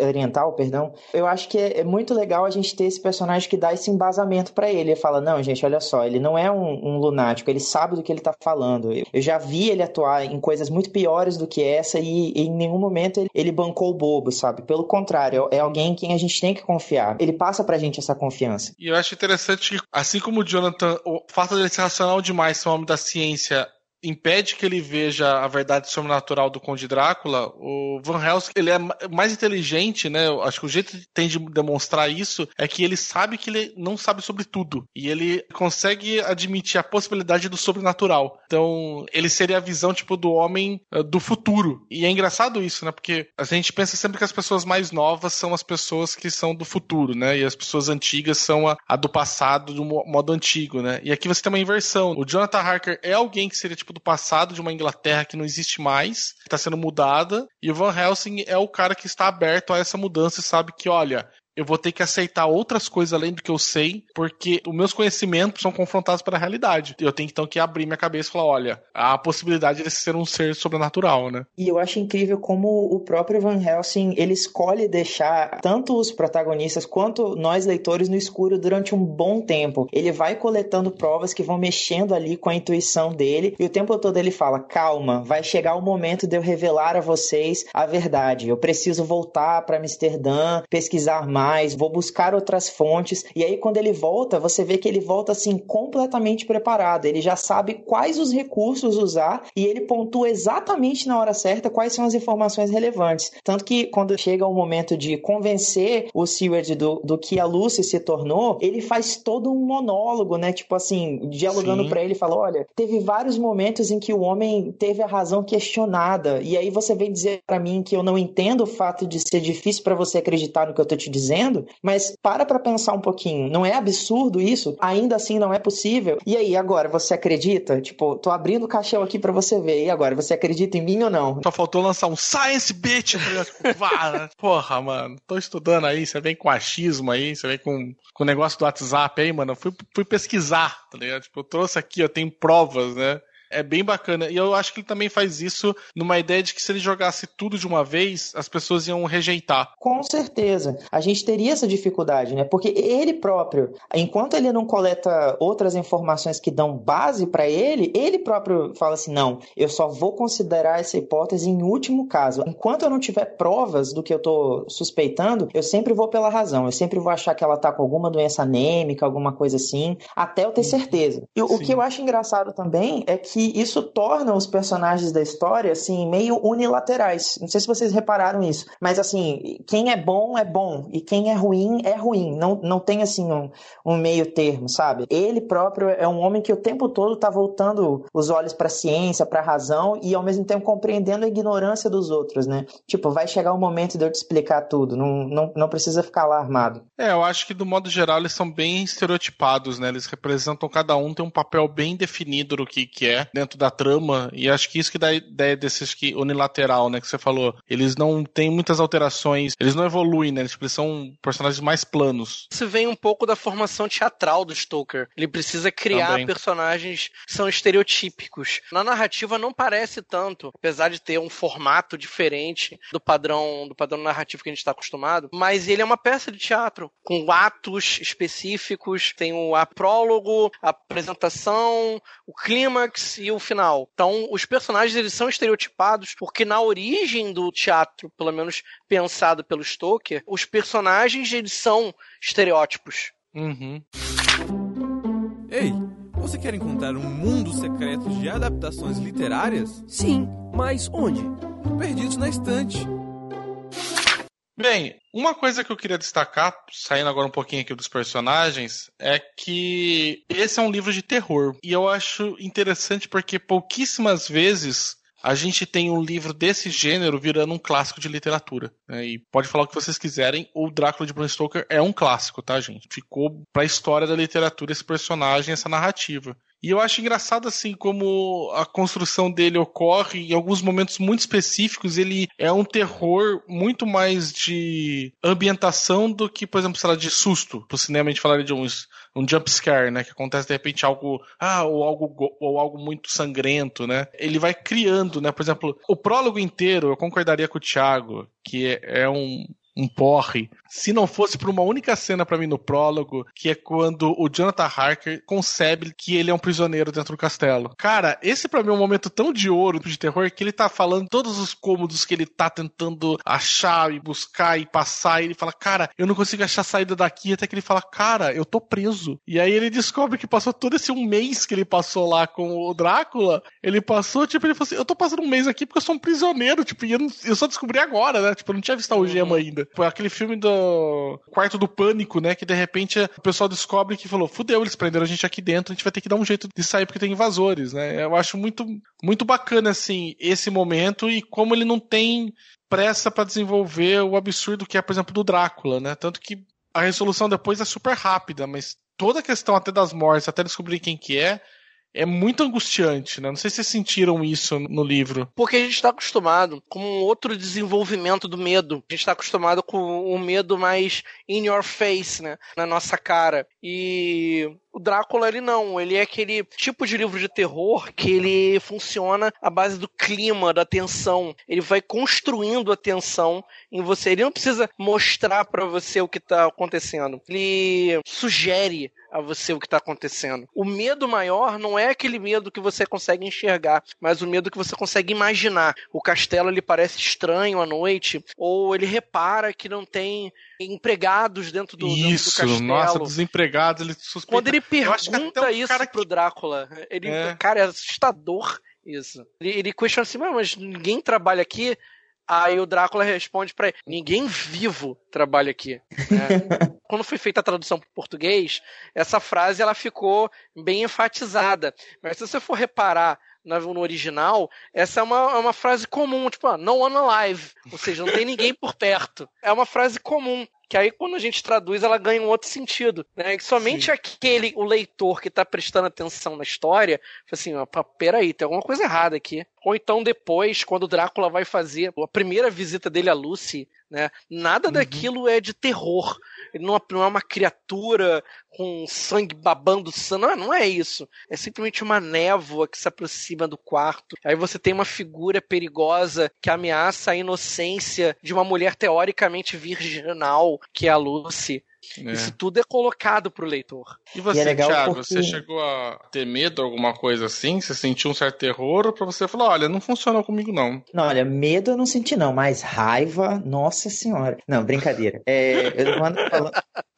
Oriental, perdão, eu acho que é, é muito legal a gente ter esse personagem que dá esse embasamento pra ele. Ele fala, não, gente, olha só, ele não é um, um lunático, ele sabe do que ele tá falando. Eu, eu já vi ele atuar em coisas muito piores do que essa e, e em nenhum momento ele, ele bancou o bobo, sabe? Pelo contrário, é, é alguém em quem a gente tem que confiar. Ele passa pra gente essa confiança. E eu acho interessante que, assim como o Jonathan, o fato dele ser racional demais, ser um homem da ciência, impede que ele veja a verdade sobrenatural do Conde Drácula, o Van Helsing, ele é ma- mais inteligente, né? Eu acho que o jeito que tem de demonstrar isso é que ele sabe que ele não sabe sobre tudo. E ele consegue admitir a possibilidade do sobrenatural. Então, ele seria a visão, tipo, do homem eh, do futuro. E é engraçado isso, né? Porque a gente pensa sempre que as pessoas mais novas são as pessoas que são do futuro, né? E as pessoas antigas são a, a do passado, do mo- modo antigo, né? E aqui você tem uma inversão. O Jonathan Harker é alguém que seria, tipo, do passado, de uma Inglaterra que não existe mais, está sendo mudada. E o Van Helsing é o cara que está aberto a essa mudança e sabe que, olha, eu vou ter que aceitar outras coisas além do que eu sei, porque os meus conhecimentos são confrontados pela realidade. Eu tenho então que abrir minha cabeça e falar, olha, há a possibilidade de ser um ser sobrenatural, né? E eu acho incrível como o próprio Van Helsing ele escolhe deixar tanto os protagonistas quanto nós leitores no escuro durante um bom tempo. Ele vai coletando provas que vão mexendo ali com a intuição dele e o tempo todo ele fala: calma, vai chegar o momento de eu revelar a vocês a verdade. Eu preciso voltar para Amsterdã, pesquisar mais, vou buscar outras fontes. E aí quando ele volta, você vê que ele volta assim completamente preparado. Ele já sabe quais os recursos usar e ele pontua exatamente na hora certa quais são as informações relevantes. Tanto que quando chega o momento de convencer o Seward do, do que a Lucy se tornou, ele faz todo um monólogo, né? Tipo assim, dialogando pra ele, fala: olha, teve vários momentos em que o homem teve a razão questionada. E aí você vem dizer pra mim que eu não entendo o fato de ser difícil pra você acreditar no que eu tô te dizendo, mas para pra pensar um pouquinho. Não é absurdo isso? Ainda assim não é possível? E aí, agora, você acredita? Tipo, tô abrindo o caixão aqui pra você ver. E agora, você acredita em mim ou não? Só faltou lançar um Science Bitch. ligado? Tipo, *laughs* né? Porra, mano. Tô estudando aí, você vem com achismo aí, você vem com, com o negócio do WhatsApp aí, mano. Eu fui, fui pesquisar, tá ligado? Tipo, eu trouxe aqui, eu tenho provas, né? É bem bacana. E eu acho que ele também faz isso numa ideia de que se ele jogasse tudo de uma vez, as pessoas iam rejeitar. Com certeza. A gente teria essa dificuldade, né? Porque ele próprio, enquanto ele não coleta outras informações que dão base para ele, ele próprio fala assim: não, eu só vou considerar essa hipótese em último caso. Enquanto eu não tiver provas do que eu tô suspeitando, eu sempre vou pela razão. Eu sempre vou achar que ela tá com alguma doença anêmica, alguma coisa assim, até eu ter certeza. E o- que eu acho engraçado também é que isso torna os personagens da história, assim, meio unilaterais. Não sei se vocês repararam isso, mas assim, quem é bom é bom e quem é ruim é ruim. Não, não tem, assim, um, um meio termo, sabe? Ele próprio é um homem que o tempo todo tá voltando os olhos pra ciência, pra razão e ao mesmo tempo compreendendo a ignorância dos outros, né? Tipo, vai chegar o momento de eu te explicar tudo. Não, não, não precisa ficar alarmado. É, eu acho que do modo geral eles são bem estereotipados, né? Eles representam cada um, tem um papel bem definido do que, que é. É dentro da trama, e acho que isso que dá a ideia desses que unilateral, né, que você falou. Eles não têm muitas alterações, eles não evoluem, né, tipo, eles são personagens mais planos. Isso vem um pouco da formação teatral do Stoker. Ele precisa criar Também. personagens que são estereotípicos. Na narrativa não parece tanto, apesar de ter um formato diferente do padrão do padrão narrativo que a gente está acostumado, mas ele é uma peça de teatro com atos específicos, tem o a prólogo, a apresentação, o clímax e o final. Então, os personagens eles são estereotipados porque na origem do teatro, pelo menos pensado pelo Stoker, os personagens eles são estereótipos. Uhum. Ei, você quer encontrar um mundo secreto de adaptações literárias? Sim, mas onde? Perdidos na estante. Bem, uma coisa que eu queria destacar, saindo agora um pouquinho aqui dos personagens, é que esse é um livro de terror. E eu acho interessante porque pouquíssimas vezes a gente tem um livro desse gênero virando um clássico de literatura. Né? E pode falar o que vocês quiserem, o Drácula de Bram Stoker é um clássico, tá, gente? Ficou pra história da literatura esse personagem, essa narrativa. E eu acho engraçado assim como a construção dele ocorre em alguns momentos muito específicos. Ele é um terror muito mais de ambientação do que, por exemplo, sei lá, de susto. Pro cinema a gente falaria de uns um jump scare, né? Que acontece de repente algo, ah, ou algo, ou algo muito sangrento, né? Ele vai criando, né? Por exemplo, o prólogo inteiro, eu concordaria com o Thiago, que é, é um, um porre. Se não fosse por uma única cena para mim no prólogo, que é quando o Jonathan Harker concebe que ele é um prisioneiro dentro do castelo. Cara, esse para mim é um momento tão de ouro de terror que ele tá falando todos os cômodos que ele tá tentando achar e buscar e passar. E ele fala, cara, eu não consigo achar saída daqui. Até que ele fala, cara, eu tô preso. E aí ele descobre que passou todo esse um mês que ele passou lá com o Drácula. Ele passou, tipo, ele falou assim: eu tô passando um mês aqui porque eu sou um prisioneiro. Tipo, e eu, não, eu só descobri agora, né? Tipo, eu não tinha visto a algema ainda. Foi aquele filme do Quarto do Pânico, né? Que de repente o pessoal descobre que falou: fudeu, eles prenderam a gente aqui dentro, a gente vai ter que dar um jeito de sair porque tem invasores, né? Eu acho muito, muito bacana, assim, esse momento e como ele não tem pressa para desenvolver o absurdo que é, por exemplo, do Drácula, né? Tanto que a resolução depois é super rápida, mas toda a questão até das mortes, até descobrir quem que é, é muito angustiante, né? Não sei se vocês sentiram isso no livro. Porque a gente está acostumado com um outro desenvolvimento do medo. A gente está acostumado com um medo mais in your face, né? Na nossa cara. E o Drácula, ele não. Ele é aquele tipo de livro de terror que ele funciona à base do clima, da tensão. Ele vai construindo a tensão em você. Ele não precisa mostrar para você o que tá acontecendo. Ele sugere a você o que está acontecendo. O medo maior não é aquele medo que você consegue enxergar, mas o medo que você consegue imaginar. O castelo ele parece estranho à noite, ou ele repara que não tem empregados dentro do, isso, dentro do castelo. Nossa, desempregados, ele suspeita. Quando ele pergunta isso cara pro Drácula, ele, é. cara, é assustador isso. Ele, ele questiona assim, mas ninguém trabalha aqui? Aí o Drácula responde para ele: ninguém vivo trabalha aqui. Né? *laughs* Quando foi feita a tradução para português, essa frase ela ficou bem enfatizada. Mas se você for reparar no original, essa é uma, é uma frase comum, tipo, ah, no one alive, ou seja, não tem ninguém por perto. É uma frase comum que aí quando a gente traduz ela ganha um outro sentido, né? Que somente Sim. aquele, o leitor que está prestando atenção na história, assim, ó, peraí, tem alguma coisa errada aqui. Ou então depois, quando o Drácula vai fazer a primeira visita dele a Lucy, né? Nada uhum. daquilo é de terror. Ele não, é uma criatura com sangue babando sangue. Não, não é isso. É simplesmente uma névoa que se aproxima do quarto. Aí você tem uma figura perigosa que ameaça a inocência de uma mulher teoricamente virginal, que é a Lucy. É. Isso tudo é colocado pro leitor. E você, e é Thiago, porque... você chegou a ter medo, alguma coisa assim? Você sentiu um certo terror? Ou pra você falar, olha, não funcionou comigo não? Não, olha, medo eu não senti não, mas raiva, nossa senhora. Não, brincadeira. É, eu mando falando,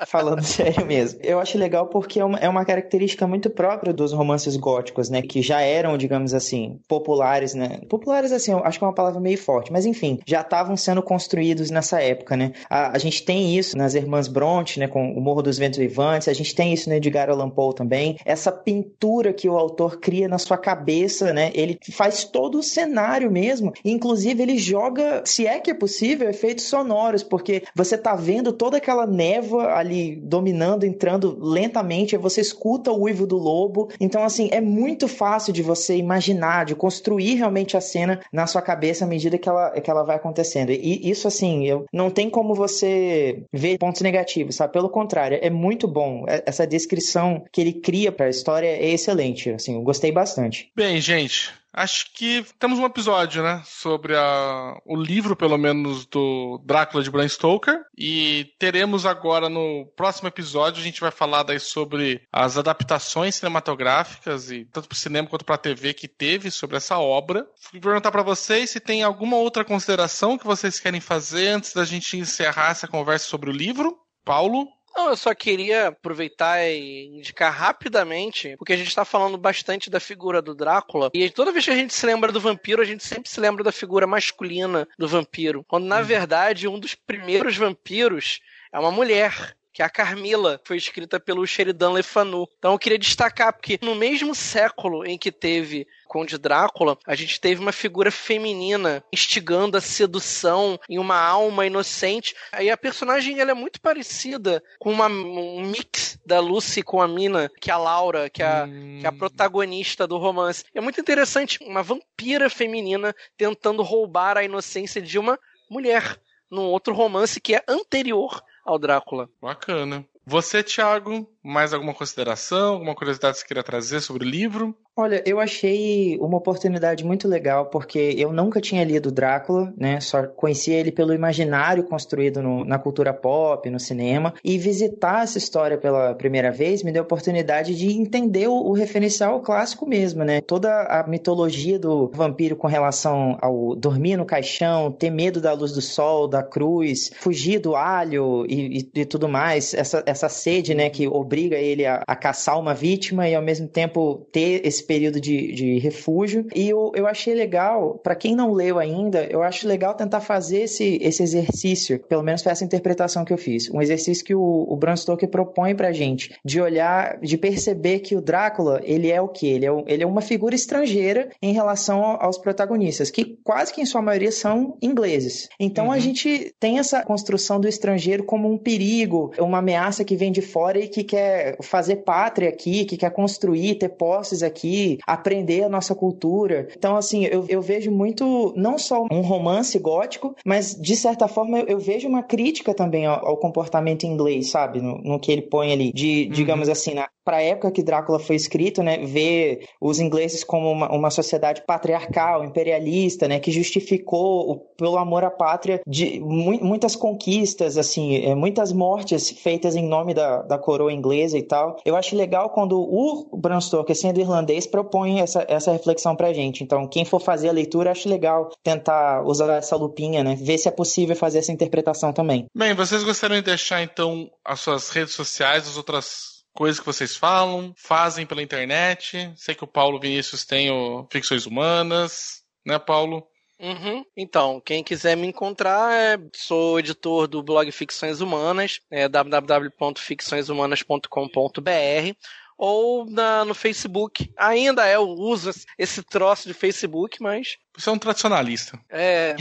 falando *laughs* sério mesmo. Eu acho legal porque é uma, é uma característica muito própria dos romances góticos, né? Que já eram, digamos assim, populares, né? Populares, assim, acho que é uma palavra meio forte, mas enfim, já estavam sendo construídos nessa época, né? A, a gente tem isso nas Irmãs Bronte, né? Com o Morro dos Ventos Vivantes, a gente tem isso no Edgar Allan Poe também. Essa pintura que o autor cria na sua cabeça, né? Ele faz todo o cenário mesmo. Inclusive, ele joga, se é que é possível, efeitos sonoros, porque você tá vendo toda aquela névoa ali dominando, entrando lentamente, aí você escuta o uivo do lobo. Então, assim, é muito fácil de você imaginar, de construir realmente a cena na sua cabeça à medida que ela, que ela vai acontecendo. E isso, assim, eu, não tem como você ver pontos negativos, sabe? Pelo contrário, é muito bom. É, essa descrição que ele cria para a história é excelente. Assim, eu gostei bastante. Bem, gente, Acho que temos um episódio, né, sobre a, o livro, pelo menos, do Drácula de Bram Stoker. E teremos agora no próximo episódio, a gente vai falar daí sobre as adaptações cinematográficas, e tanto para cinema quanto para TV que teve sobre essa obra. Vou perguntar para vocês se tem alguma outra consideração que vocês querem fazer antes da gente encerrar essa conversa sobre o livro. Paulo? Não, eu só queria aproveitar e indicar rapidamente, porque a gente está falando bastante da figura do Drácula, e toda vez que a gente se lembra do vampiro, a gente sempre se lembra da figura masculina do vampiro. Quando, na uhum. verdade, um dos primeiros vampiros é uma mulher que é a Carmila, foi escrita pelo Sheridan Le Fanu. Então eu queria destacar, porque no mesmo século em que teve Conde Drácula, a gente teve uma figura feminina instigando a sedução em uma alma inocente. Aí a personagem ela é muito parecida com uma, um mix da Lucy com a Mina, que é a Laura, que é a, hum. que é a protagonista do romance. É muito interessante, uma vampira feminina tentando roubar a inocência de uma mulher num outro romance que é anterior ao Drácula. Bacana. Você, Thiago, mais alguma consideração, alguma curiosidade que você queira trazer sobre o livro? Olha, eu achei uma oportunidade muito legal, porque eu nunca tinha lido Drácula, né? Só conhecia ele pelo imaginário construído no, na cultura pop, no cinema, e visitar essa história pela primeira vez me deu a oportunidade de entender o, o referencial clássico mesmo, né? Toda a mitologia do vampiro com relação ao dormir no caixão, ter medo da luz do sol, da cruz, fugir do alho e, e, e tudo mais, essa, essa sede, né, que obriga ele a, a caçar uma vítima e ao mesmo tempo ter esse período de, de refúgio. E eu, eu achei legal, para quem não leu ainda, eu acho legal tentar fazer esse, esse exercício, pelo menos foi essa interpretação que eu fiz. Um exercício que o, o Bram Stoker propõe pra gente, de olhar, de perceber que o Drácula, ele é o quê? Ele é, ele é uma figura estrangeira em relação aos protagonistas, que quase que em sua maioria são ingleses. Então uhum. a gente tem essa construção do estrangeiro como um perigo, uma ameaça que vem de fora e que quer fazer pátria aqui, que quer construir, ter posses aqui, aprender a nossa cultura. Então, assim, eu, eu vejo muito, não só um romance gótico, mas de certa forma eu, eu vejo uma crítica também ao, ao, comportamento inglês, sabe? No, no, que ele põe ali, de, uhum. digamos assim, na, para a época que Drácula foi escrito, né, ver os ingleses como uma, uma sociedade patriarcal, imperialista, né, que justificou o, pelo amor à pátria de mu muitas conquistas, assim, é, muitas mortes feitas em nome da, da coroa inglesa e tal. Eu acho legal quando o Bram Stoker, sendo irlandês, propõe essa, essa reflexão pra gente. Então, quem for fazer a leitura, acho legal tentar usar essa lupinha, né, ver se é possível fazer essa interpretação também. Bem, vocês gostariam de deixar, então, as suas redes sociais, as outras coisas que vocês falam, fazem pela internet. Sei que o Paulo Vinícius tem o Ficções Humanas, né, Paulo? Uhum. Então, quem quiser me encontrar, é, sou editor do blog Ficções Humanas, é www.ficçõeshumanas.com.br ou na, no Facebook. Ainda é, eu uso esse troço de Facebook, mas. Você é um tradicionalista. É,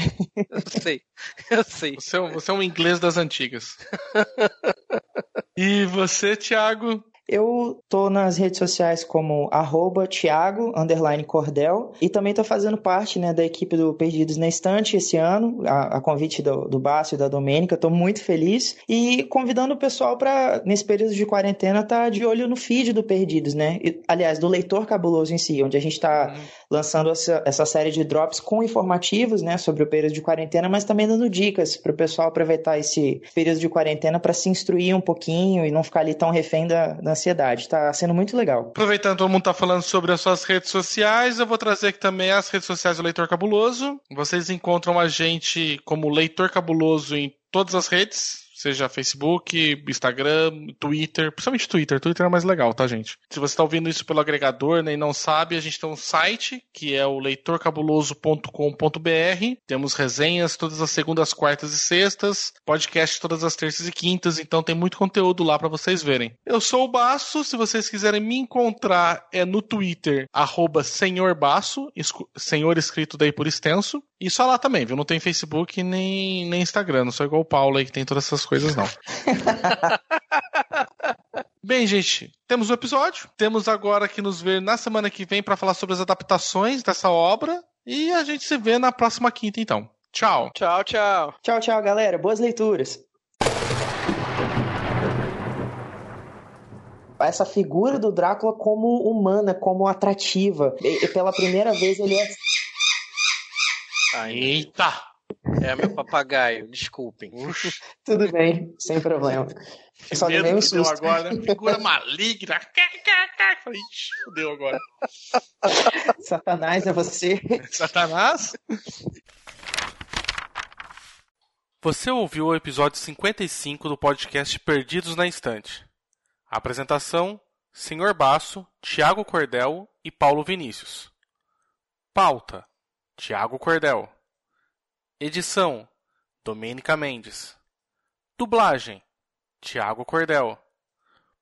eu sei. *laughs* Eu sei. Você, é você é um inglês das antigas. e você, Thiago? Eu tô nas redes sociais como arroba Thiago, Cordel, e também tô fazendo parte né, da equipe do Perdidos na Estante esse ano, a, a convite do, do Bácio e da Domênica, tô muito feliz, e convidando o pessoal para nesse período de quarentena, tá de olho no feed do Perdidos, né? E, aliás, do Leitor Cabuloso em si, onde a gente tá uhum. lançando essa, essa série de drops com informativos, né, sobre o período de quarentena, mas também dando dicas para o pessoal aproveitar esse período de quarentena para se instruir um pouquinho e não ficar ali tão refém da, da ansiedade. Tá sendo muito legal. Aproveitando todo mundo tá falando sobre as suas redes sociais, eu vou trazer aqui também as redes sociais do Leitor Cabuloso. Vocês encontram a gente como Leitor Cabuloso em todas as redes seja Facebook, Instagram, Twitter, principalmente Twitter. Twitter é mais legal, tá, gente? Se você está ouvindo isso pelo agregador né, e não sabe, a gente tem um site que é o leitorcabuloso.com.br. Temos resenhas todas as segundas, quartas e sextas, podcast todas as terças e quintas, então tem muito conteúdo lá para vocês verem. Eu sou o Baço, se vocês quiserem me encontrar é no Twitter, arroba Senhor Baço, senhor escrito daí por extenso. E só lá também, viu? Não tem Facebook nem, nem Instagram, não sou igual o Paulo aí que tem todas essas coisas coisas, não. *laughs* Bem, gente, temos o um episódio. Temos agora que nos ver na semana que vem para falar sobre as adaptações dessa obra. E a gente se vê na próxima quinta, então. Tchau. Tchau, tchau. Tchau, tchau, galera. Boas leituras. Essa figura do Drácula como humana, como atrativa. E, pela primeira vez ele é. Eita! É meu papagaio, desculpem. Tudo bem, sem problema. *laughs* Que Só medo um deu agora. Figura maligna. Falei, fudeu agora. *laughs* Satanás é você. *laughs* Satanás? Você ouviu o episódio 55 do podcast Perdidos na Instante. A apresentação: Sr. Basso, Tiago Cordel e Paulo Vinícius. Pauta: Tiago Cordel. Edição: Domênica Mendes. Dublagem: Tiago Cordel.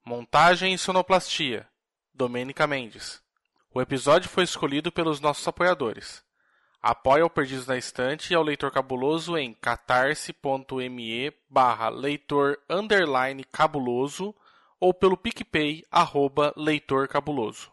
Montagem e sonoplastia: Domênica Mendes. O episódio foi escolhido pelos nossos apoiadores. Apoie ao Perdidos na Estante e ao Leitor Cabuloso em catarse.me barra leitor underline cabuloso ou pelo PicPay arroba leitor cabuloso.